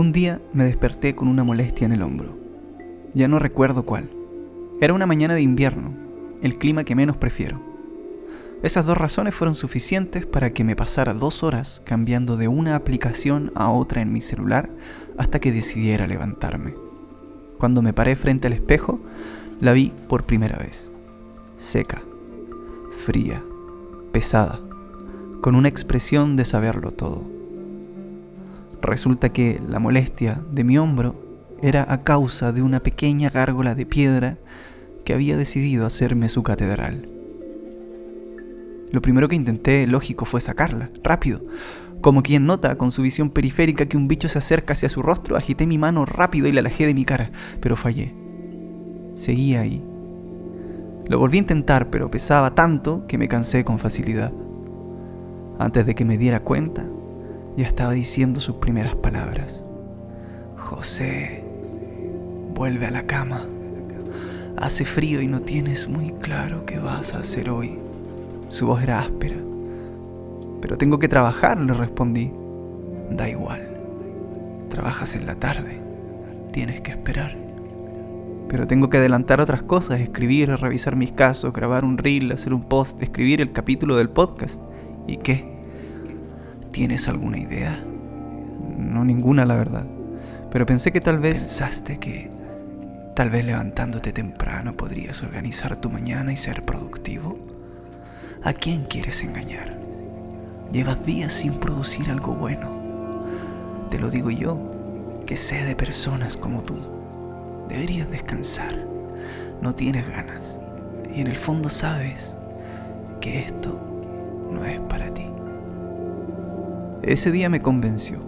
Un día me desperté con una molestia en el hombro. Ya no recuerdo cuál. Era una mañana de invierno, el clima que menos prefiero. Esas dos razones fueron suficientes para que me pasara dos horas cambiando de una aplicación a otra en mi celular hasta que decidiera levantarme. Cuando me paré frente al espejo, la vi por primera vez. Seca, fría, pesada, con una expresión de saberlo todo. Resulta que la molestia de mi hombro era a causa de una pequeña gárgola de piedra que había decidido hacerme su catedral. Lo primero que intenté, lógico, fue sacarla, rápido. Como quien nota con su visión periférica que un bicho se acerca hacia su rostro, agité mi mano rápido y la alejé de mi cara, pero fallé. Seguía ahí. Lo volví a intentar, pero pesaba tanto que me cansé con facilidad. Antes de que me diera cuenta, ya estaba diciendo sus primeras palabras. José, vuelve a la cama. Hace frío y no tienes muy claro qué vas a hacer hoy. Su voz era áspera. Pero tengo que trabajar, le respondí. Da igual. Trabajas en la tarde. Tienes que esperar. Pero tengo que adelantar otras cosas, escribir, revisar mis casos, grabar un reel, hacer un post, escribir el capítulo del podcast. ¿Y qué? ¿Tienes alguna idea? No ninguna, la verdad. Pero pensé que tal vez... Pensaste que tal vez levantándote temprano podrías organizar tu mañana y ser productivo. ¿A quién quieres engañar? Llevas días sin producir algo bueno. Te lo digo yo, que sé de personas como tú. Deberías descansar. No tienes ganas. Y en el fondo sabes que esto no es para ti. Ese día me convenció.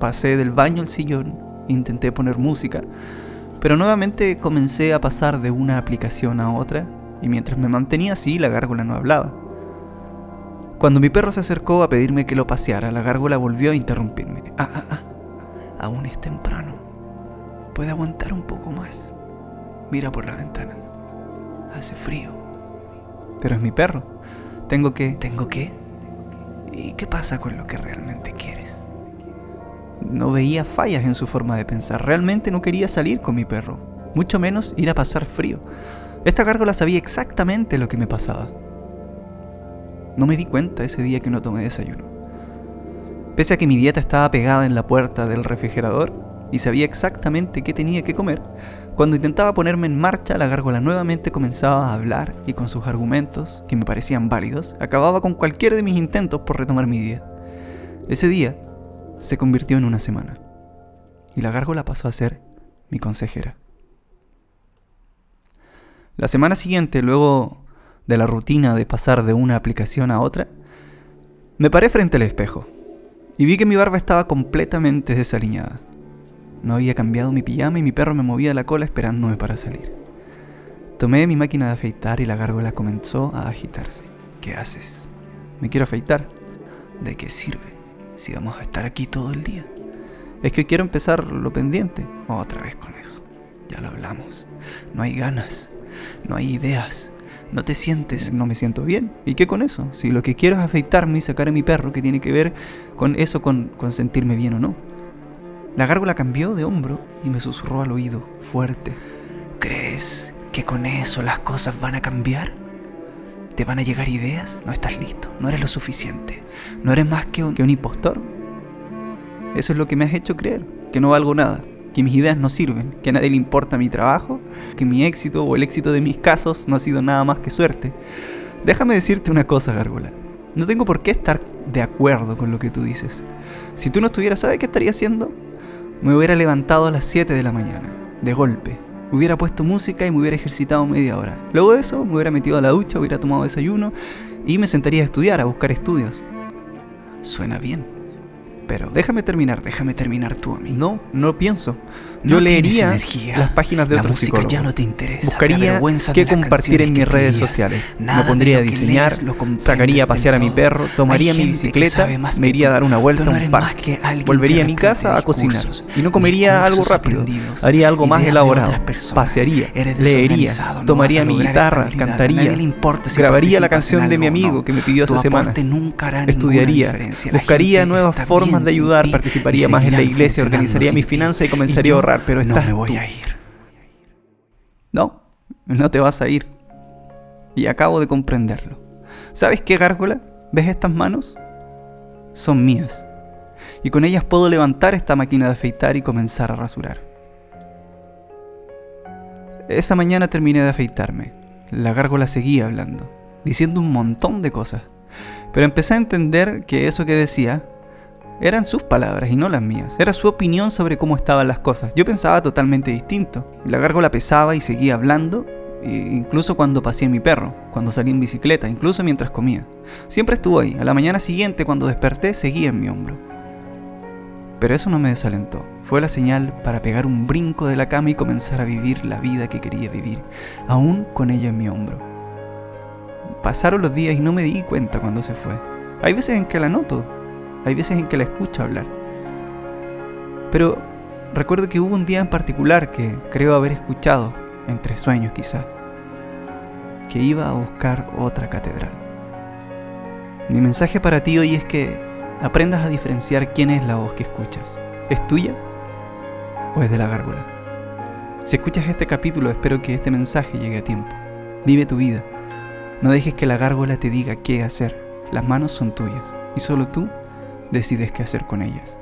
Pasé del baño al sillón, intenté poner música, pero nuevamente comencé a pasar de una aplicación a otra, y mientras me mantenía así, la gárgola no hablaba. Cuando mi perro se acercó a pedirme que lo paseara, la gárgola volvió a interrumpirme. Ah, ah, ah, aún es temprano. Puede aguantar un poco más. Mira por la ventana. Hace frío. Pero es mi perro. Tengo que... ¿Tengo que? ¿Y qué pasa con lo que realmente quieres? No veía fallas en su forma de pensar. Realmente no quería salir con mi perro, mucho menos ir a pasar frío. Esta gárgola sabía exactamente lo que me pasaba. No me di cuenta ese día que no tomé desayuno. Pese a que mi dieta estaba pegada en la puerta del refrigerador y sabía exactamente qué tenía que comer, cuando intentaba ponerme en marcha, la gárgola nuevamente comenzaba a hablar y con sus argumentos, que me parecían válidos, acababa con cualquiera de mis intentos por retomar mi día. Ese día se convirtió en una semana y la gárgola pasó a ser mi consejera. La semana siguiente, luego de la rutina de pasar de una aplicación a otra, me paré frente al espejo y vi que mi barba estaba completamente desaliñada. No había cambiado mi pijama y mi perro me movía la cola esperándome para salir. Tomé mi máquina de afeitar y la gárgola comenzó a agitarse. ¿Qué haces? Me quiero afeitar. ¿De qué sirve si vamos a estar aquí todo el día? Es que quiero empezar lo pendiente. Otra vez con eso. Ya lo hablamos. No hay ganas. No hay ideas. No te sientes, no me siento bien. ¿Y qué con eso? Si lo que quiero es afeitarme y sacar a mi perro, ¿qué tiene que ver con eso, con, con sentirme bien o no? La gárgola cambió de hombro y me susurró al oído, fuerte. ¿Crees que con eso las cosas van a cambiar? ¿Te van a llegar ideas? No estás listo, no eres lo suficiente. ¿No eres más que un, que un impostor? Eso es lo que me has hecho creer, que no valgo nada, que mis ideas no sirven, que a nadie le importa mi trabajo, que mi éxito o el éxito de mis casos no ha sido nada más que suerte. Déjame decirte una cosa, Gárgola. No tengo por qué estar de acuerdo con lo que tú dices. Si tú no estuvieras, ¿sabes qué estaría haciendo? Me hubiera levantado a las 7 de la mañana, de golpe. Hubiera puesto música y me hubiera ejercitado media hora. Luego de eso, me hubiera metido a la ducha, hubiera tomado desayuno y me sentaría a estudiar, a buscar estudios. Suena bien. Pero déjame terminar, déjame terminar tú a mí. No, no pienso. Yo leería las páginas de la otros música ya no te interesa. Buscaría qué compartir en mis redes sociales. me pondría a diseñar, sacaría a pasear a mi perro, tomaría mi bicicleta, me iría a dar una vuelta a un parque, volvería a mi casa a cocinar y no comería algo rápido. Haría algo más elaborado. Pasearía, leería, tomaría mi guitarra, cantaría, grabaría la canción de mi amigo que me pidió hace semanas. Estudiaría, buscaría nuevas formas formas de ayudar, participaría más en la iglesia, organizaría mis finanzas y comenzaría a ahorrar, pero estás no me voy tú. a ir. No, no te vas a ir. Y acabo de comprenderlo. ¿Sabes qué, gárgola? ¿Ves estas manos? Son mías. Y con ellas puedo levantar esta máquina de afeitar y comenzar a rasurar. Esa mañana terminé de afeitarme. La gárgola seguía hablando, diciendo un montón de cosas. Pero empecé a entender que eso que decía eran sus palabras y no las mías. Era su opinión sobre cómo estaban las cosas. Yo pensaba totalmente distinto. La gárgola pesaba y seguía hablando, e incluso cuando pasé mi perro, cuando salí en bicicleta, incluso mientras comía. Siempre estuvo ahí. A la mañana siguiente, cuando desperté, seguía en mi hombro. Pero eso no me desalentó. Fue la señal para pegar un brinco de la cama y comenzar a vivir la vida que quería vivir, aún con ella en mi hombro. Pasaron los días y no me di cuenta cuando se fue. Hay veces en que la noto, hay veces en que la escucho hablar. Pero recuerdo que hubo un día en particular que creo haber escuchado, entre sueños quizás, que iba a buscar otra catedral. Mi mensaje para ti hoy es que aprendas a diferenciar quién es la voz que escuchas. ¿Es tuya o es de la gárgola? Si escuchas este capítulo, espero que este mensaje llegue a tiempo. Vive tu vida. No dejes que la gárgola te diga qué hacer. Las manos son tuyas y solo tú decides qué hacer con ellas.